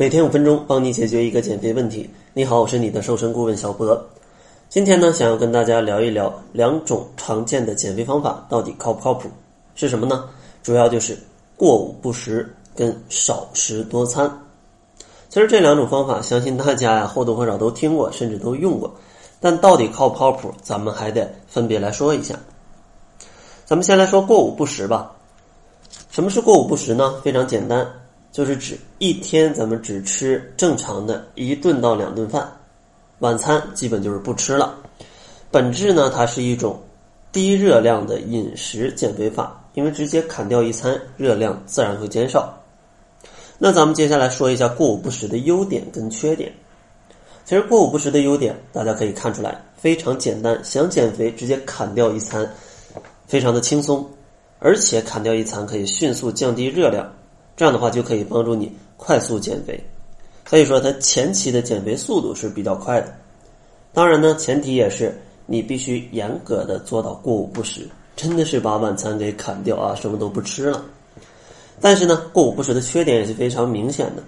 每天五分钟，帮你解决一个减肥问题。你好，我是你的瘦身顾问小博。今天呢，想要跟大家聊一聊两种常见的减肥方法到底靠不靠谱？是什么呢？主要就是过午不食跟少食多餐。其实这两种方法，相信大家呀或多或少都听过，甚至都用过。但到底靠不靠谱，咱们还得分别来说一下。咱们先来说过午不食吧。什么是过午不食呢？非常简单。就是指一天咱们只吃正常的一顿到两顿饭，晚餐基本就是不吃了。本质呢，它是一种低热量的饮食减肥法，因为直接砍掉一餐，热量自然会减少。那咱们接下来说一下过午不食的优点跟缺点。其实过午不食的优点，大家可以看出来，非常简单，想减肥直接砍掉一餐，非常的轻松，而且砍掉一餐可以迅速降低热量。这样的话就可以帮助你快速减肥，所以说它前期的减肥速度是比较快的。当然呢，前提也是你必须严格的做到过午不食，真的是把晚餐给砍掉啊，什么都不吃了。但是呢，过午不食的缺点也是非常明显的，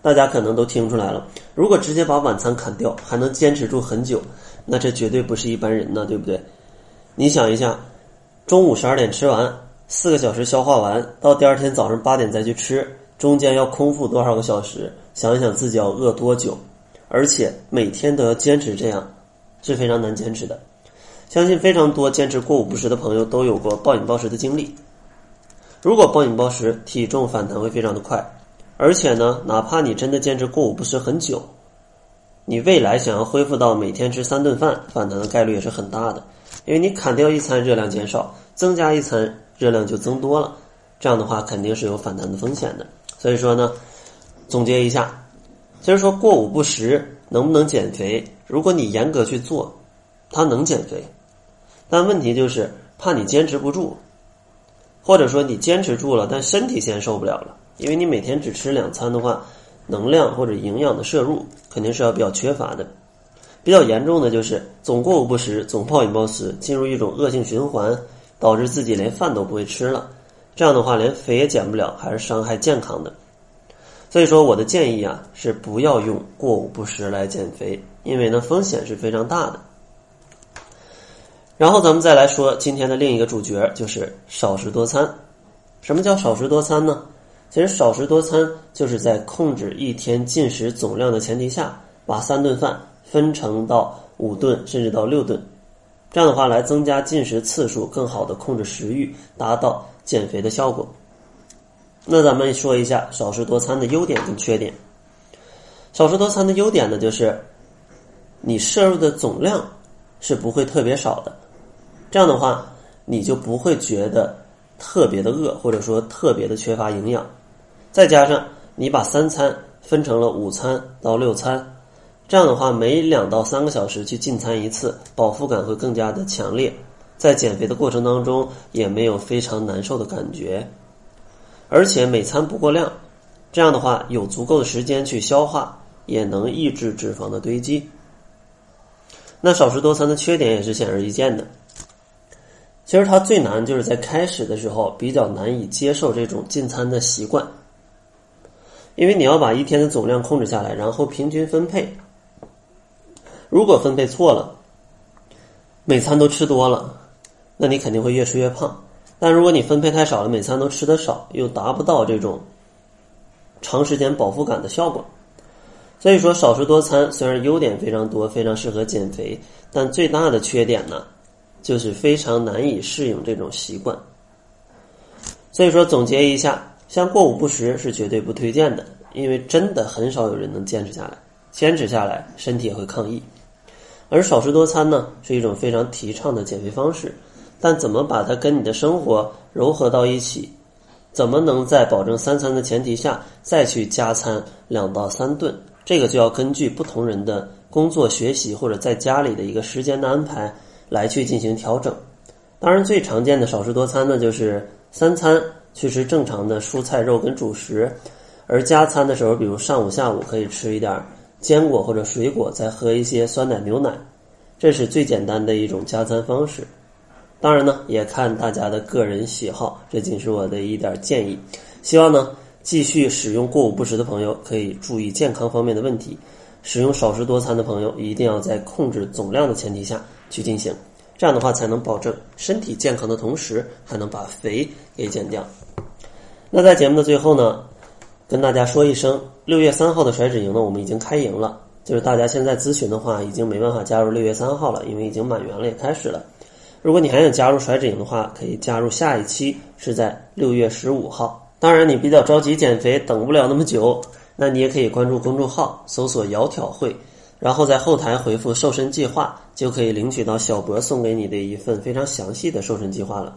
大家可能都听出来了。如果直接把晚餐砍掉，还能坚持住很久，那这绝对不是一般人呢，对不对？你想一下，中午十二点吃完。四个小时消化完，到第二天早上八点再去吃，中间要空腹多少个小时？想一想自己要饿多久，而且每天都要坚持这样，是非常难坚持的。相信非常多坚持过午不食的朋友都有过暴饮暴食的经历。如果暴饮暴食，体重反弹会非常的快，而且呢，哪怕你真的坚持过午不食很久，你未来想要恢复到每天吃三顿饭，反弹的概率也是很大的，因为你砍掉一餐热量减少，增加一餐。热量就增多了，这样的话肯定是有反弹的风险的。所以说呢，总结一下，其实说过午不食能不能减肥？如果你严格去做，它能减肥，但问题就是怕你坚持不住，或者说你坚持住了，但身体先受不了了，因为你每天只吃两餐的话，能量或者营养的摄入肯定是要比较缺乏的。比较严重的就是总过午不食，总暴饮暴食，进入一种恶性循环。导致自己连饭都不会吃了，这样的话连肥也减不了，还是伤害健康的。所以说，我的建议啊是不要用过午不食来减肥，因为呢风险是非常大的。然后咱们再来说今天的另一个主角，就是少食多餐。什么叫少食多餐呢？其实少食多餐就是在控制一天进食总量的前提下，把三顿饭分成到五顿甚至到六顿。这样的话，来增加进食次数，更好的控制食欲，达到减肥的效果。那咱们说一下少食多餐的优点跟缺点。少食多餐的优点呢，就是你摄入的总量是不会特别少的，这样的话，你就不会觉得特别的饿，或者说特别的缺乏营养。再加上你把三餐分成了午餐到六餐。这样的话，每两到三个小时去进餐一次，饱腹感会更加的强烈，在减肥的过程当中也没有非常难受的感觉，而且每餐不过量，这样的话有足够的时间去消化，也能抑制脂肪的堆积。那少食多餐的缺点也是显而易见的，其实它最难就是在开始的时候比较难以接受这种进餐的习惯，因为你要把一天的总量控制下来，然后平均分配。如果分配错了，每餐都吃多了，那你肯定会越吃越胖。但如果你分配太少了，每餐都吃的少，又达不到这种长时间饱腹感的效果。所以说，少食多餐虽然优点非常多，非常适合减肥，但最大的缺点呢，就是非常难以适应这种习惯。所以说，总结一下，像过午不食是绝对不推荐的，因为真的很少有人能坚持下来，坚持下来身体也会抗议。而少食多餐呢，是一种非常提倡的减肥方式，但怎么把它跟你的生活糅合到一起，怎么能在保证三餐的前提下再去加餐两到三顿，这个就要根据不同人的工作、学习或者在家里的一个时间的安排来去进行调整。当然，最常见的少食多餐呢，就是三餐去吃正常的蔬菜、肉跟主食，而加餐的时候，比如上午、下午可以吃一点。坚果或者水果，再喝一些酸奶、牛奶，这是最简单的一种加餐方式。当然呢，也看大家的个人喜好，这仅是我的一点建议。希望呢，继续使用过午不食的朋友，可以注意健康方面的问题。使用少食多餐的朋友，一定要在控制总量的前提下去进行，这样的话才能保证身体健康的同时，还能把肥给减掉。那在节目的最后呢，跟大家说一声，六月三号的甩脂营呢，我们已经开营了。就是大家现在咨询的话，已经没办法加入六月三号了，因为已经满员了，也开始了。如果你还想加入甩脂营的话，可以加入下一期，是在六月十五号。当然，你比较着急减肥，等不了那么久。那你也可以关注公众号，搜索“窈窕会”，然后在后台回复“瘦身计划”，就可以领取到小博送给你的一份非常详细的瘦身计划了。